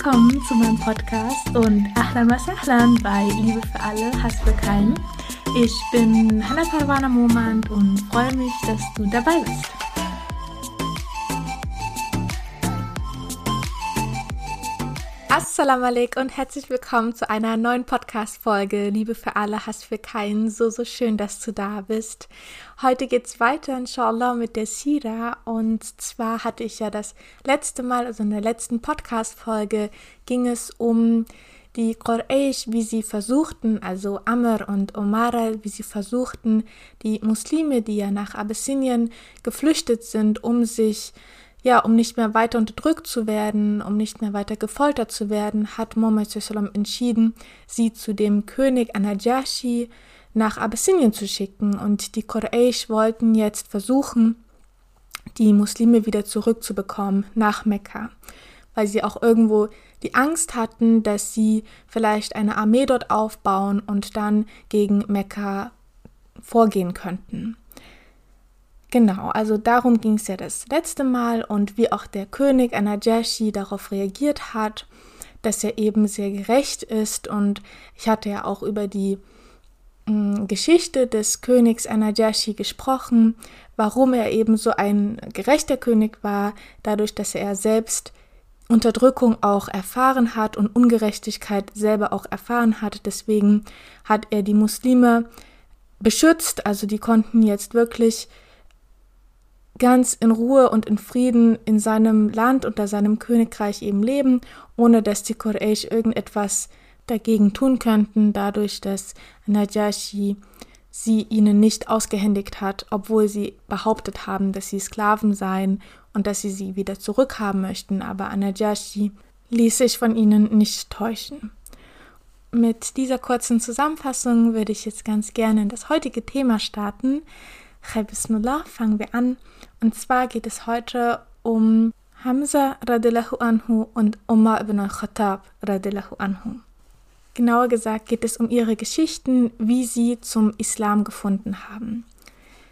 Willkommen zu meinem Podcast und Ahlan was Ahlan bei Liebe für alle, Hass für keinen. Ich bin Hannah Parwana Momand und freue mich, dass du dabei bist. Assalamu alaikum und herzlich willkommen zu einer neuen Podcast-Folge. Liebe für alle, Hass für keinen. So, so schön, dass du da bist. Heute geht's weiter, inshallah, mit der Sira. Und zwar hatte ich ja das letzte Mal, also in der letzten Podcast-Folge, ging es um die Quraysh, wie sie versuchten, also Amr und Omara, wie sie versuchten, die Muslime, die ja nach Abyssinien geflüchtet sind, um sich ja, um nicht mehr weiter unterdrückt zu werden, um nicht mehr weiter gefoltert zu werden, hat Muhammad entschieden, sie zu dem König Anajashi nach Abyssinien zu schicken. Und die Quraysh wollten jetzt versuchen, die Muslime wieder zurückzubekommen nach Mekka, weil sie auch irgendwo die Angst hatten, dass sie vielleicht eine Armee dort aufbauen und dann gegen Mekka vorgehen könnten. Genau, also darum ging es ja das letzte Mal und wie auch der König Anajashi darauf reagiert hat, dass er eben sehr gerecht ist und ich hatte ja auch über die mm, Geschichte des Königs Anajashi gesprochen, warum er eben so ein gerechter König war, dadurch, dass er selbst Unterdrückung auch erfahren hat und Ungerechtigkeit selber auch erfahren hat. Deswegen hat er die Muslime beschützt, also die konnten jetzt wirklich ganz in Ruhe und in Frieden in seinem Land unter seinem Königreich eben leben, ohne dass die Quraysh irgendetwas dagegen tun könnten, dadurch, dass Najashi sie ihnen nicht ausgehändigt hat, obwohl sie behauptet haben, dass sie Sklaven seien und dass sie sie wieder zurückhaben möchten, aber Anajashi ließ sich von ihnen nicht täuschen. Mit dieser kurzen Zusammenfassung würde ich jetzt ganz gerne in das heutige Thema starten, Bismillah, fangen wir an. Und zwar geht es heute um Hamza radiallahu anhu und Umar ibn al-Khattab radiallahu anhu. Genauer gesagt geht es um ihre Geschichten, wie sie zum Islam gefunden haben.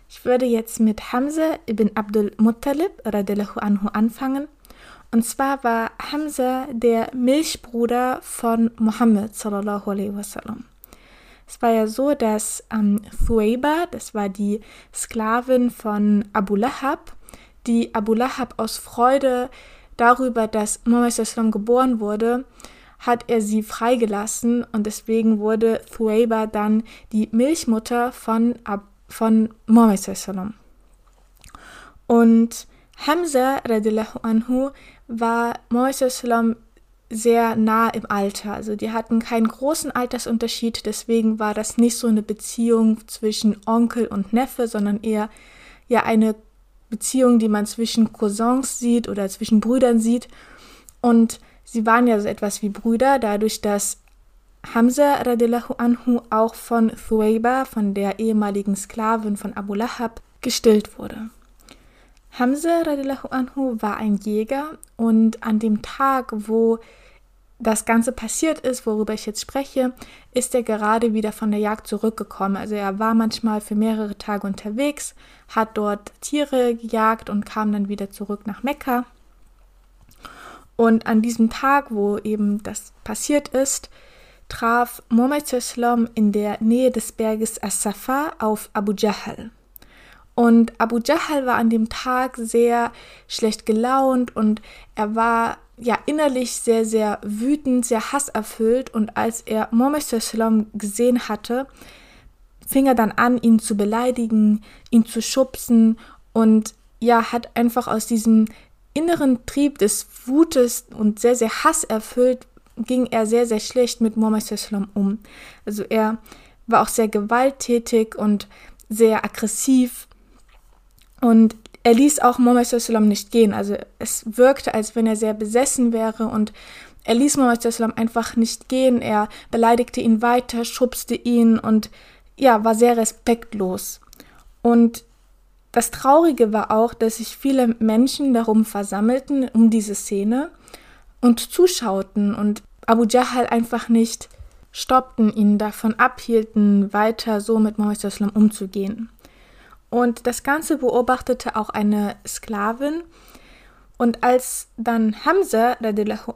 Ich würde jetzt mit Hamza ibn Abdul Muttalib radiallahu anhu anfangen. Und zwar war Hamza der Milchbruder von Muhammad sallallahu alaihi wasallam. Es war ja so, dass ähm, Thueba, das war die Sklavin von Abu Lahab, die Abu Lahab aus Freude darüber, dass Muhammad geboren wurde, hat er sie freigelassen und deswegen wurde Thueba dann die Milchmutter von, von Muhammad. Und Hamza radiallahu anhu war Muhammad sehr nah im Alter. Also die hatten keinen großen Altersunterschied, deswegen war das nicht so eine Beziehung zwischen Onkel und Neffe, sondern eher ja eine Beziehung, die man zwischen Cousins sieht oder zwischen Brüdern sieht. Und sie waren ja so etwas wie Brüder, dadurch, dass Hamza radiallahu anhu auch von Thuwayba, von der ehemaligen Sklavin von Abu Lahab, gestillt wurde. Hamza radiallahu anhu war ein Jäger und an dem Tag, wo das Ganze passiert ist, worüber ich jetzt spreche, ist er gerade wieder von der Jagd zurückgekommen. Also er war manchmal für mehrere Tage unterwegs, hat dort Tiere gejagt und kam dann wieder zurück nach Mekka. Und an diesem Tag, wo eben das passiert ist, traf Muhammad in der Nähe des Berges As-Safa auf Abu Jahl. Und Abu Jahl war an dem Tag sehr schlecht gelaunt und er war ja innerlich sehr, sehr wütend, sehr hasserfüllt. Und als er Muhammad gesehen hatte, fing er dann an, ihn zu beleidigen, ihn zu schubsen und ja, hat einfach aus diesem inneren Trieb des Wutes und sehr, sehr hasserfüllt, ging er sehr, sehr schlecht mit Muhammad um. Also er war auch sehr gewalttätig und sehr aggressiv und er ließ auch Muhammad nicht gehen. Also es wirkte, als wenn er sehr besessen wäre und er ließ Muhammad einfach nicht gehen. Er beleidigte ihn weiter, schubste ihn und ja, war sehr respektlos. Und das Traurige war auch, dass sich viele Menschen darum versammelten, um diese Szene und zuschauten und Abu Jahl einfach nicht stoppten, ihn davon abhielten, weiter so mit Muhammad umzugehen. Und das Ganze beobachtete auch eine Sklavin. Und als dann Hamza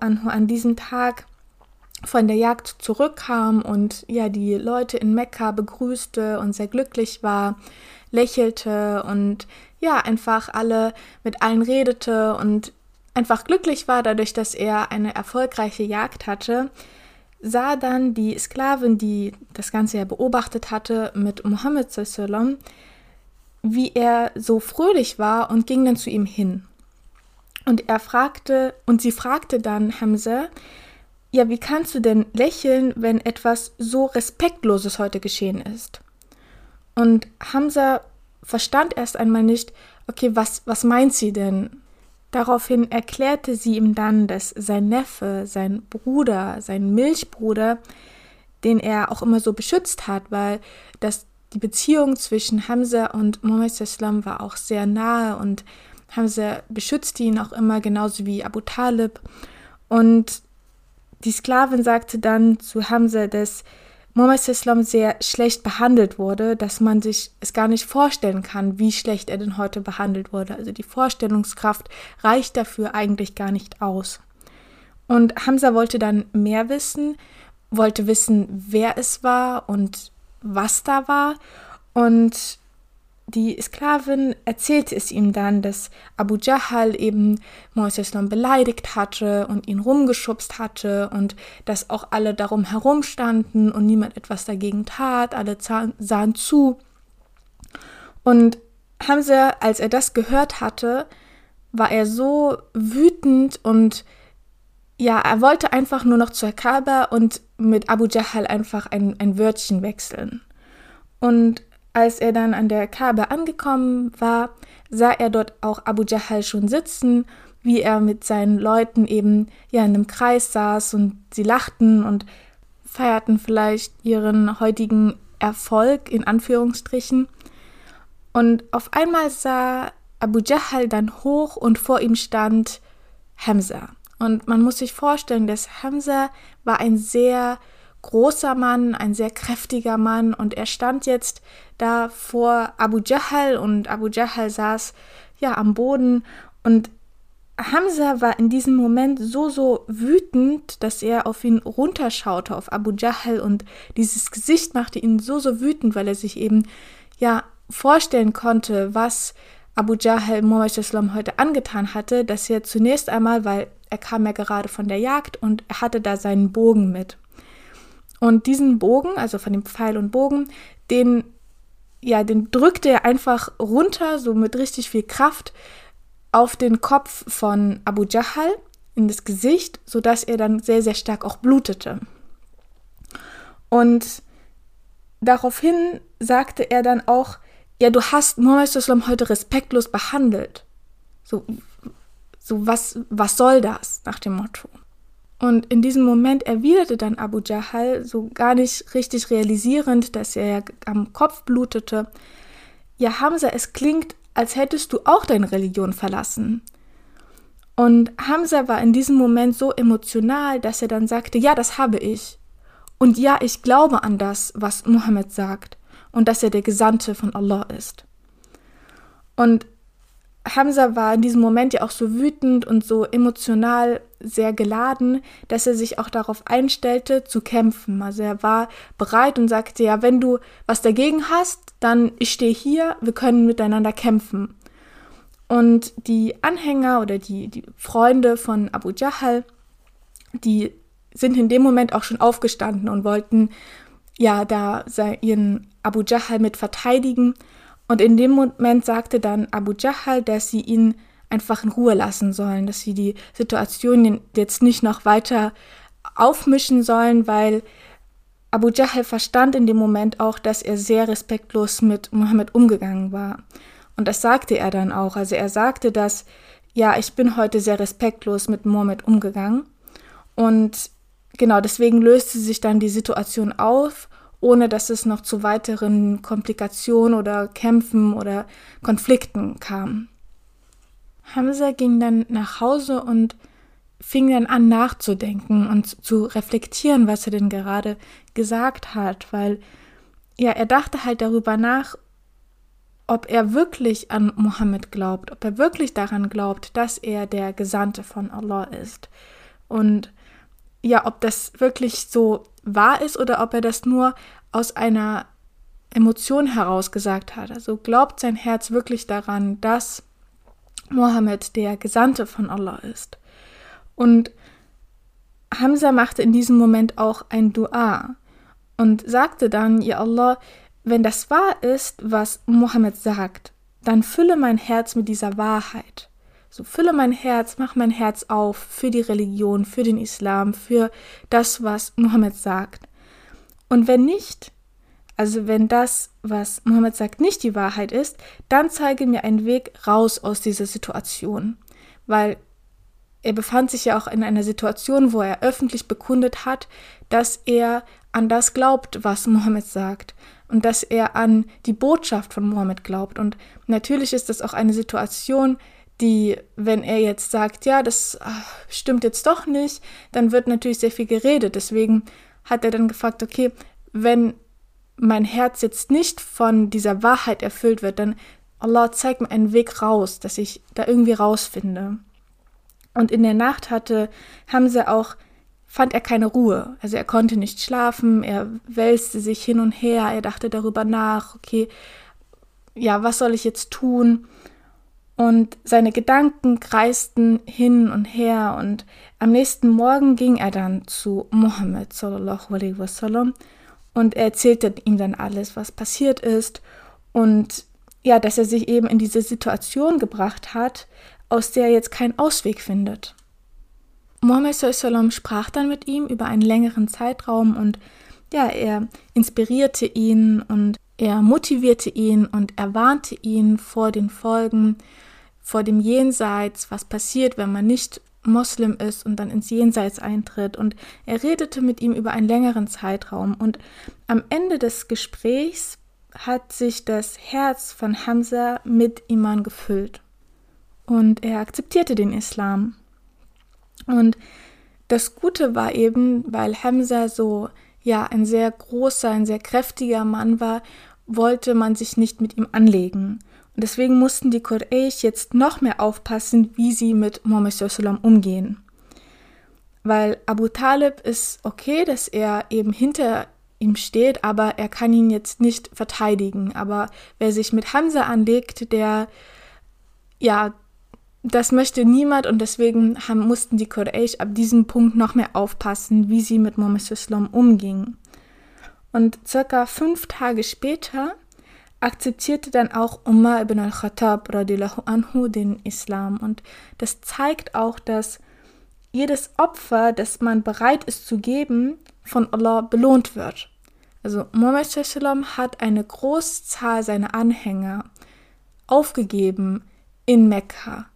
anhu an diesem Tag von der Jagd zurückkam und ja die Leute in Mekka begrüßte und sehr glücklich war, lächelte und ja einfach alle mit allen redete und einfach glücklich war dadurch, dass er eine erfolgreiche Jagd hatte, sah dann die Sklavin, die das Ganze ja beobachtet hatte, mit Mohammed sallam, wie er so fröhlich war und ging dann zu ihm hin. Und er fragte, und sie fragte dann Hamza, ja, wie kannst du denn lächeln, wenn etwas so Respektloses heute geschehen ist? Und Hamza verstand erst einmal nicht, okay, was, was meint sie denn? Daraufhin erklärte sie ihm dann, dass sein Neffe, sein Bruder, sein Milchbruder, den er auch immer so beschützt hat, weil das, die Beziehung zwischen Hamza und Muhammad Islam war auch sehr nahe und Hamza beschützte ihn auch immer, genauso wie Abu Talib. Und die Sklavin sagte dann zu Hamza, dass Muhammad Islam sehr schlecht behandelt wurde, dass man sich es gar nicht vorstellen kann, wie schlecht er denn heute behandelt wurde. Also die Vorstellungskraft reicht dafür eigentlich gar nicht aus. Und Hamza wollte dann mehr wissen, wollte wissen, wer es war und was da war. Und die Sklavin erzählte es ihm dann, dass Abu Jahal eben Moises beleidigt hatte und ihn rumgeschubst hatte und dass auch alle darum herumstanden und niemand etwas dagegen tat, alle sahen zu. Und Hamza, als er das gehört hatte, war er so wütend und ja, er wollte einfach nur noch zur Kaaba und mit Abu Jahal einfach ein, ein Wörtchen wechseln. Und als er dann an der Kaaba angekommen war, sah er dort auch Abu Jahal schon sitzen, wie er mit seinen Leuten eben ja in einem Kreis saß und sie lachten und feierten vielleicht ihren heutigen Erfolg in Anführungsstrichen. Und auf einmal sah Abu Jahal dann hoch und vor ihm stand Hamza. Und man muss sich vorstellen, dass Hamza war ein sehr großer Mann, ein sehr kräftiger Mann. Und er stand jetzt da vor Abu Jahl und Abu Jahl saß ja am Boden. Und Hamza war in diesem Moment so, so wütend, dass er auf ihn runterschaute, auf Abu Jahl und dieses Gesicht machte ihn so, so wütend, weil er sich eben ja vorstellen konnte, was Abu Jahl Muhammad heute angetan hatte, dass er zunächst einmal, weil er kam ja gerade von der Jagd und er hatte da seinen Bogen mit. Und diesen Bogen, also von dem Pfeil und Bogen, den, ja, den drückte er einfach runter, so mit richtig viel Kraft, auf den Kopf von Abu Jahal, in das Gesicht, sodass er dann sehr, sehr stark auch blutete. Und daraufhin sagte er dann auch, ja, du hast Muhammad heute respektlos behandelt. So, so was, was soll das, nach dem Motto. Und in diesem Moment erwiderte dann Abu Jahal, so gar nicht richtig realisierend, dass er ja am Kopf blutete, ja Hamza, es klingt, als hättest du auch deine Religion verlassen. Und Hamza war in diesem Moment so emotional, dass er dann sagte, ja, das habe ich. Und ja, ich glaube an das, was Mohammed sagt und dass er der Gesandte von Allah ist. Und Hamza war in diesem Moment ja auch so wütend und so emotional sehr geladen, dass er sich auch darauf einstellte, zu kämpfen. Also er war bereit und sagte, ja, wenn du was dagegen hast, dann ich stehe hier, wir können miteinander kämpfen. Und die Anhänger oder die, die Freunde von Abu Jahal, die sind in dem Moment auch schon aufgestanden und wollten ja da ihren Abu Jahal mit verteidigen. Und in dem Moment sagte dann Abu Jahal, dass sie ihn einfach in Ruhe lassen sollen, dass sie die Situation jetzt nicht noch weiter aufmischen sollen, weil Abu Jahal verstand in dem Moment auch, dass er sehr respektlos mit Mohammed umgegangen war. Und das sagte er dann auch. Also er sagte, dass, ja, ich bin heute sehr respektlos mit Mohammed umgegangen. Und genau deswegen löste sich dann die Situation auf ohne dass es noch zu weiteren Komplikationen oder Kämpfen oder Konflikten kam. Hamza ging dann nach Hause und fing dann an nachzudenken und zu reflektieren, was er denn gerade gesagt hat, weil ja, er dachte halt darüber nach, ob er wirklich an Mohammed glaubt, ob er wirklich daran glaubt, dass er der Gesandte von Allah ist. Und ja, ob das wirklich so wahr ist oder ob er das nur aus einer Emotion heraus gesagt hat. Also glaubt sein Herz wirklich daran, dass Mohammed der Gesandte von Allah ist. Und Hamza machte in diesem Moment auch ein Dua und sagte dann, Ja Allah, wenn das wahr ist, was Mohammed sagt, dann fülle mein Herz mit dieser Wahrheit. So fülle mein Herz, mach mein Herz auf für die Religion, für den Islam, für das, was Mohammed sagt. Und wenn nicht, also wenn das, was Mohammed sagt, nicht die Wahrheit ist, dann zeige mir einen Weg raus aus dieser Situation. Weil er befand sich ja auch in einer Situation, wo er öffentlich bekundet hat, dass er an das glaubt, was Mohammed sagt und dass er an die Botschaft von Mohammed glaubt. Und natürlich ist das auch eine Situation, die, wenn er jetzt sagt, ja, das ach, stimmt jetzt doch nicht, dann wird natürlich sehr viel geredet. Deswegen hat er dann gefragt, okay, wenn mein Herz jetzt nicht von dieser Wahrheit erfüllt wird, dann Allah zeigt mir einen Weg raus, dass ich da irgendwie rausfinde. Und in der Nacht hatte Hamza auch, fand er keine Ruhe. Also er konnte nicht schlafen, er wälzte sich hin und her, er dachte darüber nach, okay, ja, was soll ich jetzt tun? Und seine Gedanken kreisten hin und her. Und am nächsten Morgen ging er dann zu Mohammed sallallahu alaihi wasallam und er erzählte ihm dann alles, was passiert ist. Und ja, dass er sich eben in diese Situation gebracht hat, aus der er jetzt keinen Ausweg findet. Mohammed sallam sprach dann mit ihm über einen längeren Zeitraum und ja, er inspirierte ihn und er motivierte ihn und er warnte ihn vor den Folgen vor dem Jenseits, was passiert, wenn man nicht Moslem ist und dann ins Jenseits eintritt. Und er redete mit ihm über einen längeren Zeitraum. Und am Ende des Gesprächs hat sich das Herz von Hamza mit Iman gefüllt. Und er akzeptierte den Islam. Und das Gute war eben, weil Hamza so ja ein sehr großer, ein sehr kräftiger Mann war, wollte man sich nicht mit ihm anlegen. Und deswegen mussten die Quraysh jetzt noch mehr aufpassen, wie sie mit Muhammad sallam umgehen. Weil Abu Talib ist okay, dass er eben hinter ihm steht, aber er kann ihn jetzt nicht verteidigen. Aber wer sich mit Hamza anlegt, der, ja, das möchte niemand und deswegen haben, mussten die Quraysh ab diesem Punkt noch mehr aufpassen, wie sie mit Muhammad sallam umgingen. Und circa fünf Tage später akzeptierte dann auch Umar ibn al-Khattab anhu den Islam. Und das zeigt auch, dass jedes Opfer, das man bereit ist zu geben, von Allah belohnt wird. Also Muhammad hat eine Großzahl seiner Anhänger aufgegeben in Mekka.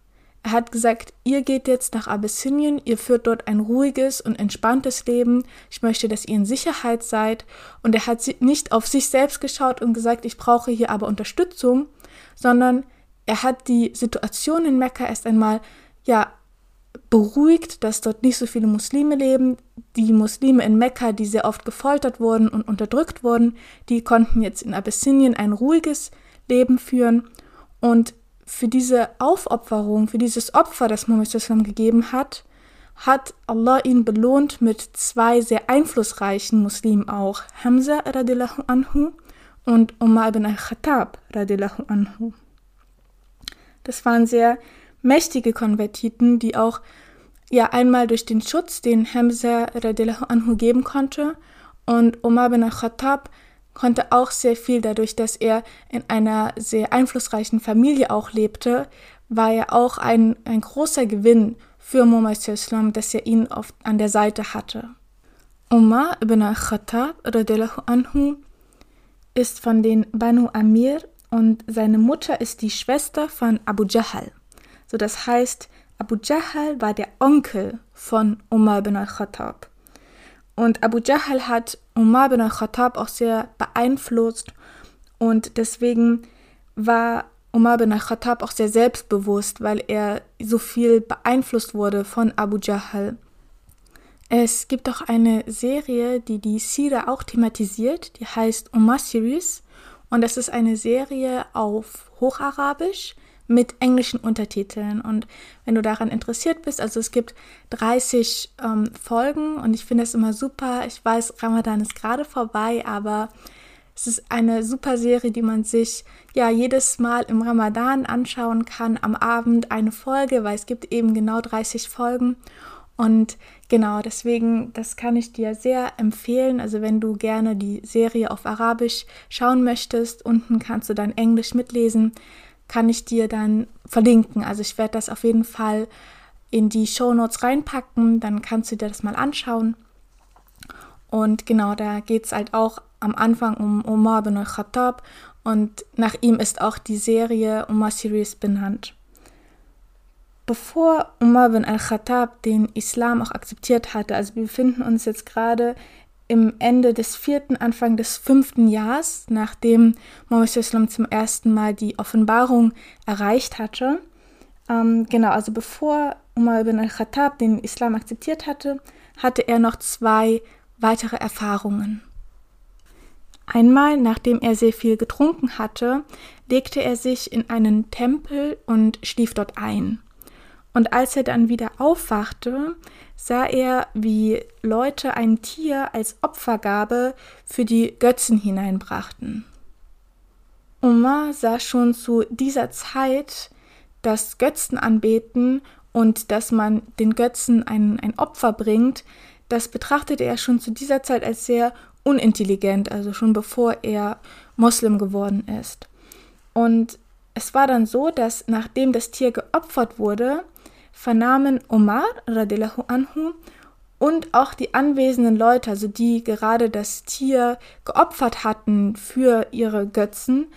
Er hat gesagt, ihr geht jetzt nach Abyssinien, ihr führt dort ein ruhiges und entspanntes Leben. Ich möchte, dass ihr in Sicherheit seid. Und er hat nicht auf sich selbst geschaut und gesagt, ich brauche hier aber Unterstützung, sondern er hat die Situation in Mekka erst einmal, ja, beruhigt, dass dort nicht so viele Muslime leben. Die Muslime in Mekka, die sehr oft gefoltert wurden und unterdrückt wurden, die konnten jetzt in Abyssinien ein ruhiges Leben führen. Und für diese Aufopferung, für dieses Opfer, das Muhammad gegeben hat, hat Allah ihn belohnt mit zwei sehr einflussreichen Muslimen auch, Hamza radiallahu anhu und Umar ibn al-Khattab radiallahu anhu. Das waren sehr mächtige Konvertiten, die auch ja einmal durch den Schutz, den Hamza radiallahu anhu geben konnte und Umar ibn al-Khattab konnte auch sehr viel dadurch, dass er in einer sehr einflussreichen Familie auch lebte, war er auch ein, ein großer Gewinn für Muhammad Islam, dass er ihn oft an der Seite hatte. Umar ibn al-Khattab anhu ist von den Banu Amir und seine Mutter ist die Schwester von Abu Jahl. So das heißt, Abu Jahl war der Onkel von Umar ibn al-Khattab. Und Abu Jahl hat Umar bin al-Khattab auch sehr beeinflusst. Und deswegen war Umar bin al-Khattab auch sehr selbstbewusst, weil er so viel beeinflusst wurde von Abu Jahl. Es gibt auch eine Serie, die die Sira auch thematisiert, die heißt Umar Series. Und das ist eine Serie auf Hocharabisch mit englischen Untertiteln. Und wenn du daran interessiert bist, also es gibt 30 ähm, Folgen und ich finde es immer super. Ich weiß, Ramadan ist gerade vorbei, aber es ist eine super Serie, die man sich ja jedes Mal im Ramadan anschauen kann, am Abend eine Folge, weil es gibt eben genau 30 Folgen. Und genau deswegen, das kann ich dir sehr empfehlen. Also wenn du gerne die Serie auf Arabisch schauen möchtest, unten kannst du dann Englisch mitlesen kann ich dir dann verlinken. Also ich werde das auf jeden Fall in die Show Notes reinpacken, dann kannst du dir das mal anschauen. Und genau, da geht es halt auch am Anfang um Omar bin al-Khattab und nach ihm ist auch die Serie Omar Series benannt. Bevor Umar bin al-Khattab den Islam auch akzeptiert hatte, also wir befinden uns jetzt gerade im Ende des vierten, Anfang des fünften Jahres, nachdem Mohammed Islam zum ersten Mal die Offenbarung erreicht hatte. Ähm, genau, also bevor Umar ibn al-Khattab den Islam akzeptiert hatte, hatte er noch zwei weitere Erfahrungen. Einmal, nachdem er sehr viel getrunken hatte, legte er sich in einen Tempel und schlief dort ein. Und als er dann wieder aufwachte, sah er, wie Leute ein Tier als Opfergabe für die Götzen hineinbrachten. Omar sah schon zu dieser Zeit das Götzenanbeten und dass man den Götzen ein, ein Opfer bringt, das betrachtete er schon zu dieser Zeit als sehr unintelligent, also schon bevor er Moslem geworden ist. Und es war dann so, dass nachdem das Tier geopfert wurde, vernahmen Omar radiallahu anhu und auch die anwesenden Leute, also die gerade das Tier geopfert hatten für ihre Götzen,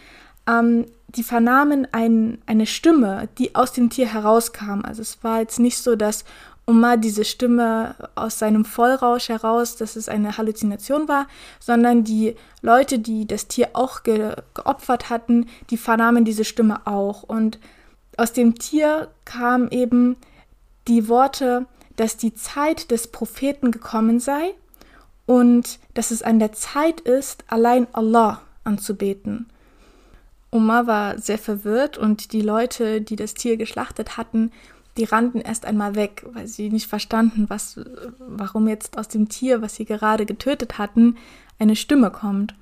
ähm, die vernahmen ein, eine Stimme, die aus dem Tier herauskam. Also es war jetzt nicht so, dass Omar diese Stimme aus seinem Vollrausch heraus, dass es eine Halluzination war, sondern die Leute, die das Tier auch ge geopfert hatten, die vernahmen diese Stimme auch. Und aus dem Tier kam eben die Worte, dass die Zeit des Propheten gekommen sei und dass es an der Zeit ist, allein Allah anzubeten. Omar war sehr verwirrt und die Leute, die das Tier geschlachtet hatten, die rannten erst einmal weg, weil sie nicht verstanden, was, warum jetzt aus dem Tier, was sie gerade getötet hatten, eine Stimme kommt.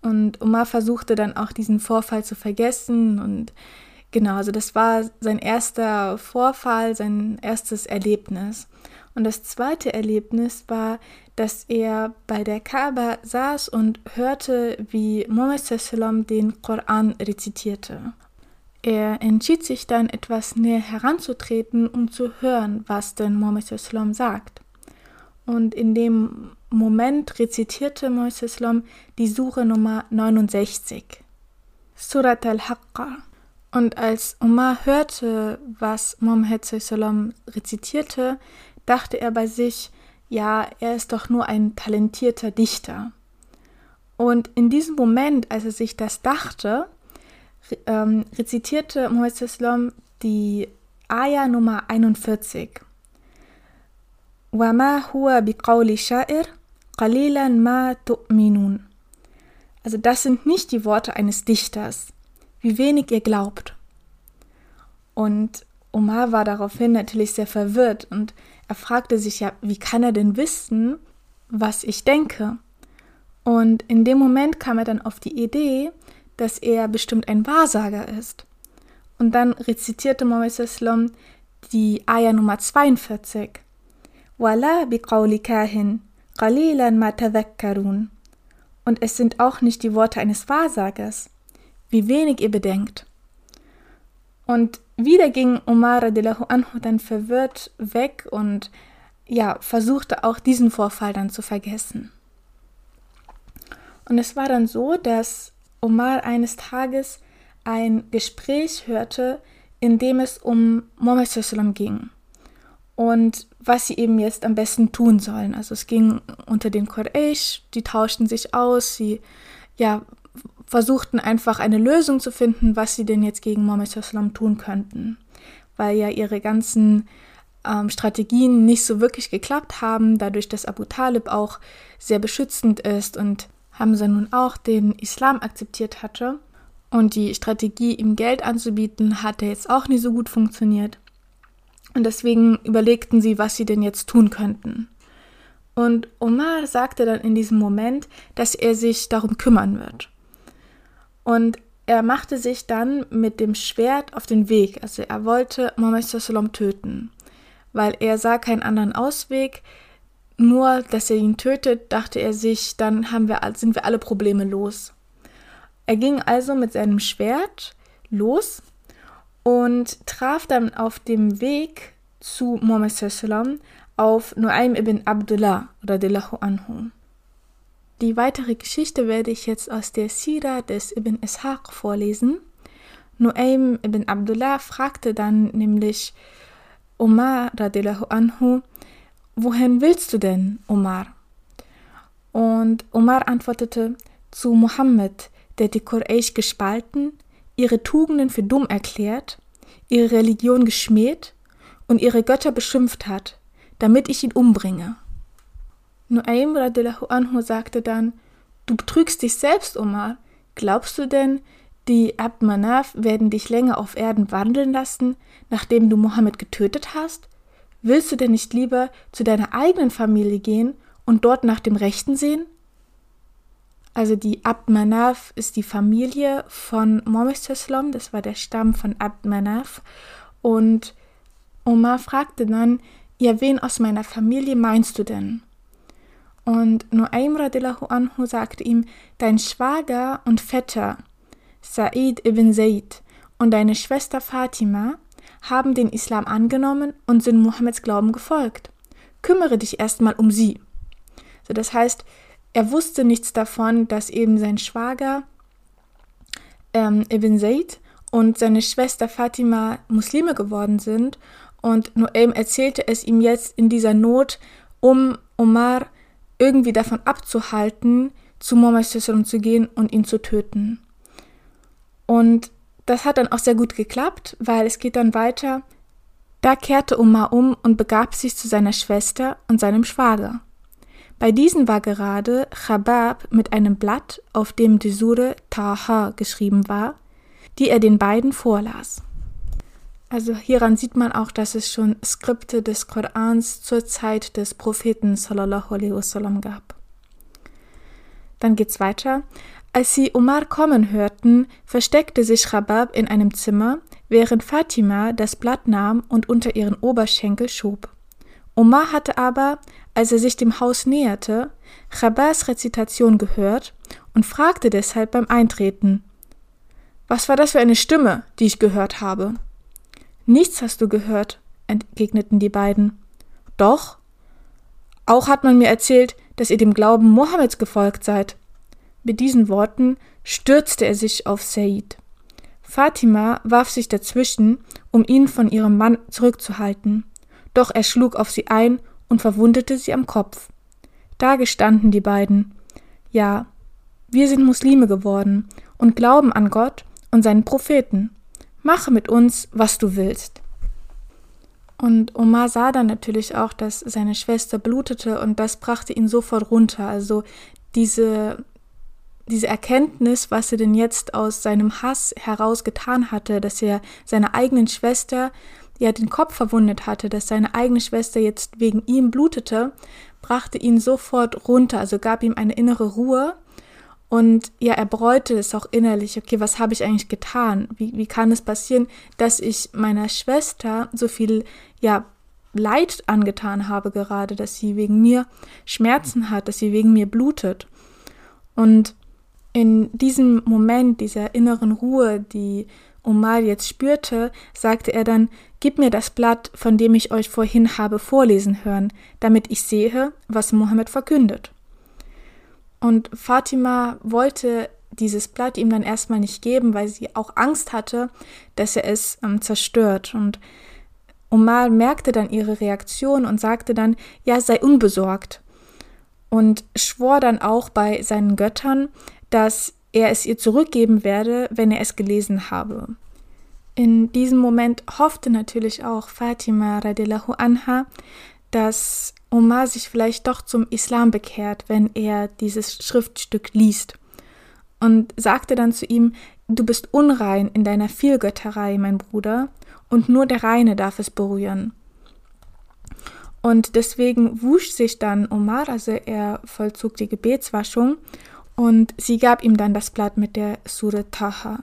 Und Omar versuchte dann auch diesen Vorfall zu vergessen und Genau, also das war sein erster Vorfall, sein erstes Erlebnis. Und das zweite Erlebnis war, dass er bei der Kaaba saß und hörte, wie Muhammad den Koran rezitierte. Er entschied sich dann etwas näher heranzutreten, um zu hören, was denn Muhammad sagt. Und in dem Moment rezitierte Muhammad die Suche Nummer 69, Surat al-Haqqa. Und als Omar hörte, was Mohammed sallam rezitierte, dachte er bei sich, ja, er ist doch nur ein talentierter Dichter. Und in diesem Moment, als er sich das dachte, ähm, rezitierte Mohammed sallam die Aya Nummer 41. وَمَا هُوَ بِقَوْلِ شَائِرٍ قَلِيلًا مَا تُؤْمِنُونَ Also das sind nicht die Worte eines Dichters wie wenig ihr glaubt. Und Omar war daraufhin natürlich sehr verwirrt und er fragte sich ja, wie kann er denn wissen, was ich denke? Und in dem Moment kam er dann auf die Idee, dass er bestimmt ein Wahrsager ist. Und dann rezitierte Mohammed Islam die Ayah Nummer 42. Wala biqawli kahin, qalilan ma Und es sind auch nicht die Worte eines Wahrsagers, wie wenig ihr bedenkt. Und wieder ging Omar radiallahu anhu dann verwirrt weg und ja, versuchte auch diesen Vorfall dann zu vergessen. Und es war dann so, dass Omar eines Tages ein Gespräch hörte, in dem es um Mohammed ging und was sie eben jetzt am besten tun sollen. Also es ging unter den Quraysh, die tauschten sich aus, sie ja, versuchten einfach eine Lösung zu finden, was sie denn jetzt gegen Mohammed Islam tun könnten, weil ja ihre ganzen ähm, Strategien nicht so wirklich geklappt haben, dadurch, dass Abu Talib auch sehr beschützend ist und Hamza nun auch den Islam akzeptiert hatte und die Strategie, ihm Geld anzubieten, hatte jetzt auch nicht so gut funktioniert. Und deswegen überlegten sie, was sie denn jetzt tun könnten. Und Omar sagte dann in diesem Moment, dass er sich darum kümmern wird. Und er machte sich dann mit dem Schwert auf den Weg. Also er wollte Mohammed Sallam töten, weil er sah keinen anderen Ausweg. Nur, dass er ihn tötet, dachte er sich, dann wir, sind wir alle Probleme los. Er ging also mit seinem Schwert los und traf dann auf dem Weg zu sallam auf Nuaym ibn Abdullah radiallahu anhu. Die weitere Geschichte werde ich jetzt aus der Sira des Ibn Ishaq vorlesen. Nuaym ibn Abdullah fragte dann nämlich Omar radiallahu anhu, wohin willst du denn, Omar? Und Omar antwortete, zu Muhammad, der die Quraysh gespalten, ihre Tugenden für dumm erklärt, ihre Religion geschmäht und ihre Götter beschimpft hat, damit ich ihn umbringe. Nuaym radiallahu anhu sagte dann, du betrügst dich selbst, Omar. Glaubst du denn, die Abd Manaf werden dich länger auf Erden wandeln lassen, nachdem du Mohammed getötet hast? Willst du denn nicht lieber zu deiner eigenen Familie gehen und dort nach dem Rechten sehen? Also die Abd Manaf ist die Familie von Mohammed das war der Stamm von Abd Manaf. Und Omar fragte dann, ja, wen aus meiner Familie meinst du denn? Und Nuaym radiallahu anhu sagte ihm, dein Schwager und Vetter, Sa'id ibn Zaid, und deine Schwester Fatima haben den Islam angenommen und sind Mohammeds Glauben gefolgt. Kümmere dich erstmal um sie. So, das heißt, er wusste nichts davon, dass eben sein Schwager ähm, Ibn Zaid und seine Schwester Fatima Muslime geworden sind und Noaim erzählte es ihm jetzt in dieser Not, um Omar irgendwie davon abzuhalten, zu Muhammad zu gehen und ihn zu töten. Und das hat dann auch sehr gut geklappt, weil es geht dann weiter. Da kehrte Omar um und begab sich zu seiner Schwester und seinem Schwager. Bei diesen war gerade Chabab mit einem Blatt, auf dem die Sure Taha geschrieben war, die er den beiden vorlas. Also hieran sieht man auch, dass es schon Skripte des Korans zur Zeit des Propheten sallallahu alaihi wasallam gab. Dann geht's weiter. Als sie Omar kommen hörten, versteckte sich Chabab in einem Zimmer, während Fatima das Blatt nahm und unter ihren Oberschenkel schob. Omar hatte aber, als er sich dem Haus näherte, Chabas Rezitation gehört und fragte deshalb beim Eintreten: Was war das für eine Stimme, die ich gehört habe? Nichts hast du gehört, entgegneten die beiden. Doch. Auch hat man mir erzählt, dass ihr dem Glauben Mohammeds gefolgt seid. Mit diesen Worten stürzte er sich auf Said. Fatima warf sich dazwischen, um ihn von ihrem Mann zurückzuhalten. Doch er schlug auf sie ein und verwundete sie am Kopf. Da gestanden die beiden. Ja, wir sind Muslime geworden und glauben an Gott und seinen Propheten. Mache mit uns, was du willst. Und Omar sah dann natürlich auch, dass seine Schwester blutete und das brachte ihn sofort runter. Also diese, diese Erkenntnis, was er denn jetzt aus seinem Hass heraus getan hatte, dass er seiner eigenen Schwester ja den Kopf verwundet hatte, dass seine eigene Schwester jetzt wegen ihm blutete, brachte ihn sofort runter, also gab ihm eine innere Ruhe und ja, er bereute es auch innerlich. Okay, was habe ich eigentlich getan? Wie, wie kann es passieren, dass ich meiner Schwester so viel, ja, Leid angetan habe gerade, dass sie wegen mir Schmerzen hat, dass sie wegen mir blutet. Und in diesem Moment dieser inneren Ruhe, die Omar jetzt spürte, sagte er dann, Gib mir das Blatt, von dem ich euch vorhin habe vorlesen hören, damit ich sehe, was Mohammed verkündet. Und Fatima wollte dieses Blatt ihm dann erstmal nicht geben, weil sie auch Angst hatte, dass er es ähm, zerstört. Und Omar merkte dann ihre Reaktion und sagte dann, ja, sei unbesorgt. Und schwor dann auch bei seinen Göttern, dass er es ihr zurückgeben werde, wenn er es gelesen habe. In diesem Moment hoffte natürlich auch Fatima radiallahu anha, dass Omar sich vielleicht doch zum Islam bekehrt, wenn er dieses Schriftstück liest. Und sagte dann zu ihm, du bist unrein in deiner Vielgötterei, mein Bruder, und nur der Reine darf es berühren. Und deswegen wusch sich dann Omar, also er vollzog die Gebetswaschung und sie gab ihm dann das Blatt mit der Surah Taha.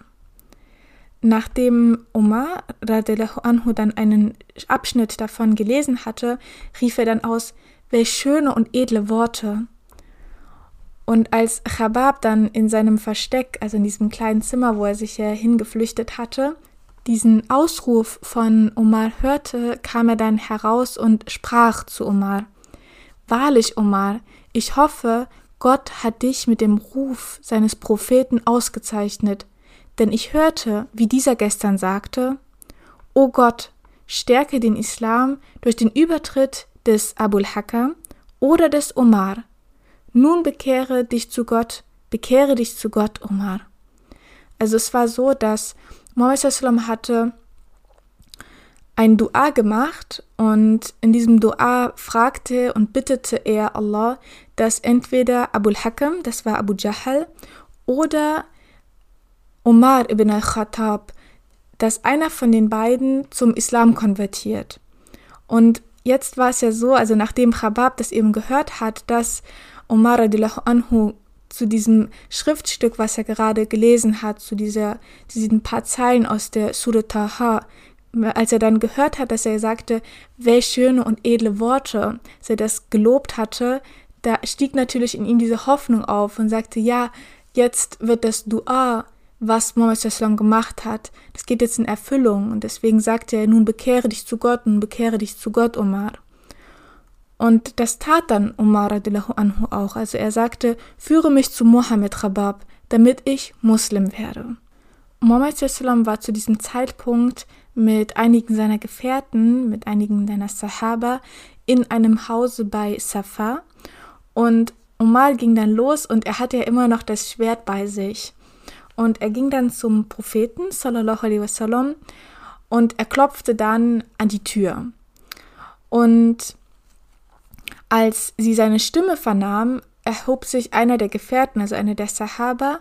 Nachdem Omar radiallahu anhu dann einen Abschnitt davon gelesen hatte, rief er dann aus, welch schöne und edle Worte. Und als Chabab dann in seinem Versteck, also in diesem kleinen Zimmer, wo er sich ja hingeflüchtet hatte, diesen Ausruf von Omar hörte, kam er dann heraus und sprach zu Omar, Wahrlich, Omar, ich hoffe, Gott hat dich mit dem Ruf seines Propheten ausgezeichnet, denn ich hörte, wie dieser gestern sagte, O Gott, stärke den Islam durch den Übertritt des Abul Hakam oder des Omar. Nun bekehre dich zu Gott, bekehre dich zu Gott, Omar. Also es war so, dass Mohammed hatte ein Dua gemacht und in diesem Dua fragte und bittete er Allah, dass entweder Abul Hakam, das war Abu Jahal, oder Omar ibn al-Khattab, dass einer von den beiden zum Islam konvertiert. Und jetzt war es ja so, also nachdem Chabab das eben gehört hat, dass Omar anhu zu diesem Schriftstück, was er gerade gelesen hat, zu dieser, diesen paar Zeilen aus der Surah Taha, als er dann gehört hat, dass er sagte, welch schöne und edle Worte, dass er das gelobt hatte, da stieg natürlich in ihm diese Hoffnung auf und sagte, ja, jetzt wird das Dua, was Mohammed gemacht hat, das geht jetzt in Erfüllung und deswegen sagte er, nun bekehre dich zu Gott und bekehre dich zu Gott, Omar. Und das tat dann Umar anhu auch. Also er sagte, führe mich zu Mohammed Rabab, damit ich Muslim werde. Mohammed war zu diesem Zeitpunkt mit einigen seiner Gefährten, mit einigen seiner Sahaba in einem Hause bei Safa und Umar ging dann los und er hatte ja immer noch das Schwert bei sich. Und er ging dann zum Propheten, sallallahu alaihi wasallam, und er klopfte dann an die Tür. Und als sie seine Stimme vernahm, erhob sich einer der Gefährten, also einer der Sahaba,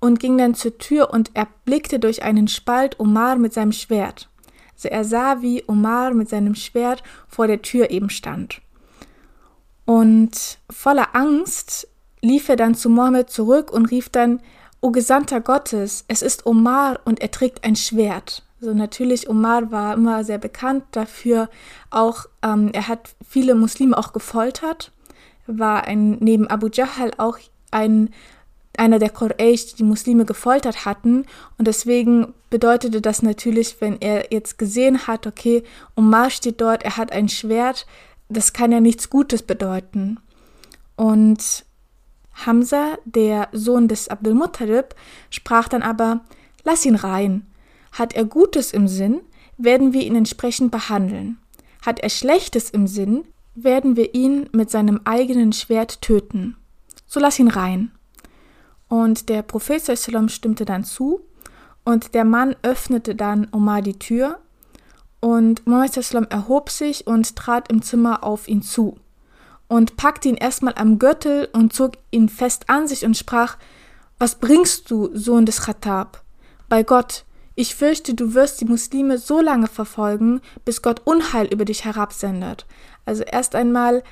und ging dann zur Tür und erblickte durch einen Spalt Omar mit seinem Schwert. Also er sah, wie Omar mit seinem Schwert vor der Tür eben stand. Und voller Angst lief er dann zu Mohammed zurück und rief dann, O Gesandter Gottes, es ist Omar und er trägt ein Schwert. Also natürlich, Omar war immer sehr bekannt dafür, auch ähm, er hat viele Muslime auch gefoltert, war ein, neben Abu Jahl auch ein, einer der Quraysh, die Muslime gefoltert hatten. Und deswegen bedeutete das natürlich, wenn er jetzt gesehen hat, okay, Omar steht dort, er hat ein Schwert, das kann ja nichts Gutes bedeuten. Und Hamza, der Sohn des Abdul Muttalib, sprach dann aber, lass ihn rein. Hat er Gutes im Sinn, werden wir ihn entsprechend behandeln. Hat er Schlechtes im Sinn, werden wir ihn mit seinem eigenen Schwert töten. So lass ihn rein. Und der Prophet stimmte dann zu, und der Mann öffnete dann Omar die Tür, und Muhammad erhob sich und trat im Zimmer auf ihn zu und packte ihn erstmal am Gürtel und zog ihn fest an sich und sprach, Was bringst du, Sohn des Khattab? Bei Gott, ich fürchte, du wirst die Muslime so lange verfolgen, bis Gott Unheil über dich herabsendet. Also erst einmal,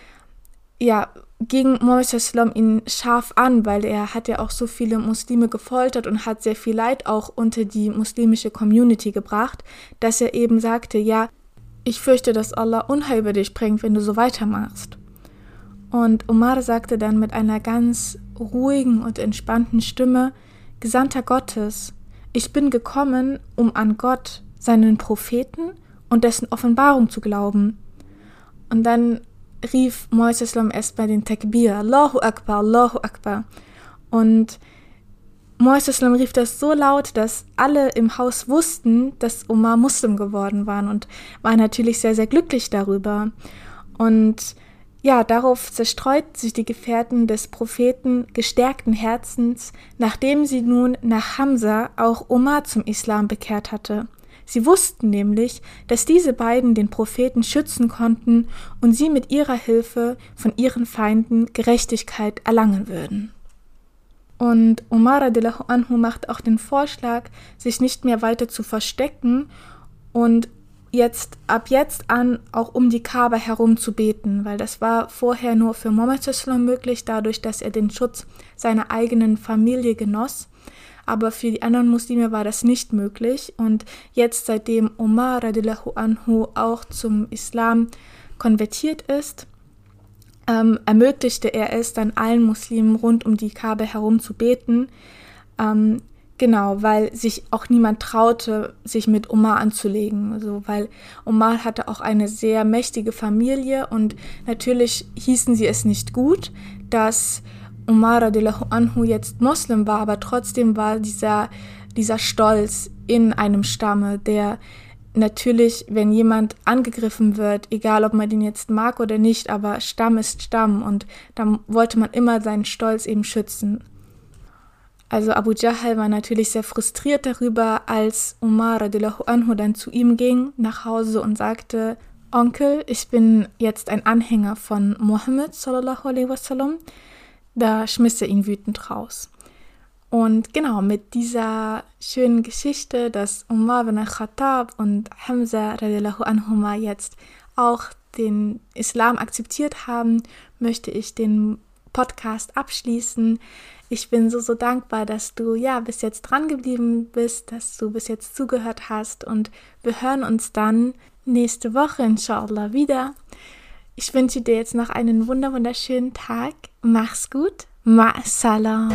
ja, ging Mohammed ihn scharf an, weil er hat ja auch so viele Muslime gefoltert und hat sehr viel Leid auch unter die muslimische Community gebracht, dass er eben sagte, ja, ich fürchte, dass Allah Unheil über dich bringt, wenn du so weitermachst. Und Omar sagte dann mit einer ganz ruhigen und entspannten Stimme, Gesandter Gottes, ich bin gekommen, um an Gott, seinen Propheten und dessen Offenbarung zu glauben. Und dann rief Moises erst bei den Takbir, Allahu Akbar, Allahu Akbar. Und Moises rief das so laut, dass alle im Haus wussten, dass Omar Muslim geworden waren und war natürlich sehr, sehr glücklich darüber. Und ja, darauf zerstreuten sich die Gefährten des Propheten gestärkten Herzens, nachdem sie nun nach Hamza auch Omar zum Islam bekehrt hatte. Sie wussten nämlich, dass diese beiden den Propheten schützen konnten und sie mit ihrer Hilfe von ihren Feinden Gerechtigkeit erlangen würden. Und Umar anhu macht auch den Vorschlag, sich nicht mehr weiter zu verstecken und jetzt ab jetzt an auch um die Kaaba herum zu beten, weil das war vorher nur für Mohammed möglich, dadurch, dass er den Schutz seiner eigenen Familie genoss. Aber für die anderen Muslime war das nicht möglich. Und jetzt, seitdem Omar radiallahu anhu auch zum Islam konvertiert ist, ähm, ermöglichte er es dann allen Muslimen rund um die Kaaba herum zu beten. Ähm, genau, weil sich auch niemand traute, sich mit Omar anzulegen. Also, weil Omar hatte auch eine sehr mächtige Familie und natürlich hießen sie es nicht gut, dass Omar radiallahu anhu jetzt Muslim war, aber trotzdem war dieser, dieser Stolz in einem Stamme, der natürlich, wenn jemand angegriffen wird, egal ob man den jetzt mag oder nicht, aber Stamm ist Stamm und da wollte man immer seinen Stolz eben schützen. Also Abu Jahl war natürlich sehr frustriert darüber, als Umar radiallahu anhu dann zu ihm ging nach Hause und sagte, Onkel, ich bin jetzt ein Anhänger von Mohammed sallallahu alaihi wasallam. Da schmiss er ihn wütend raus. Und genau mit dieser schönen Geschichte, dass Umar bin al-Khattab und Hamza radiallahu anhuma jetzt auch den Islam akzeptiert haben, möchte ich den Podcast abschließen. Ich bin so, so dankbar, dass du ja bis jetzt dran geblieben bist, dass du bis jetzt zugehört hast und wir hören uns dann nächste Woche inshallah wieder. Ich wünsche dir jetzt noch einen wunderschönen Tag. Mach's gut. Ma salam.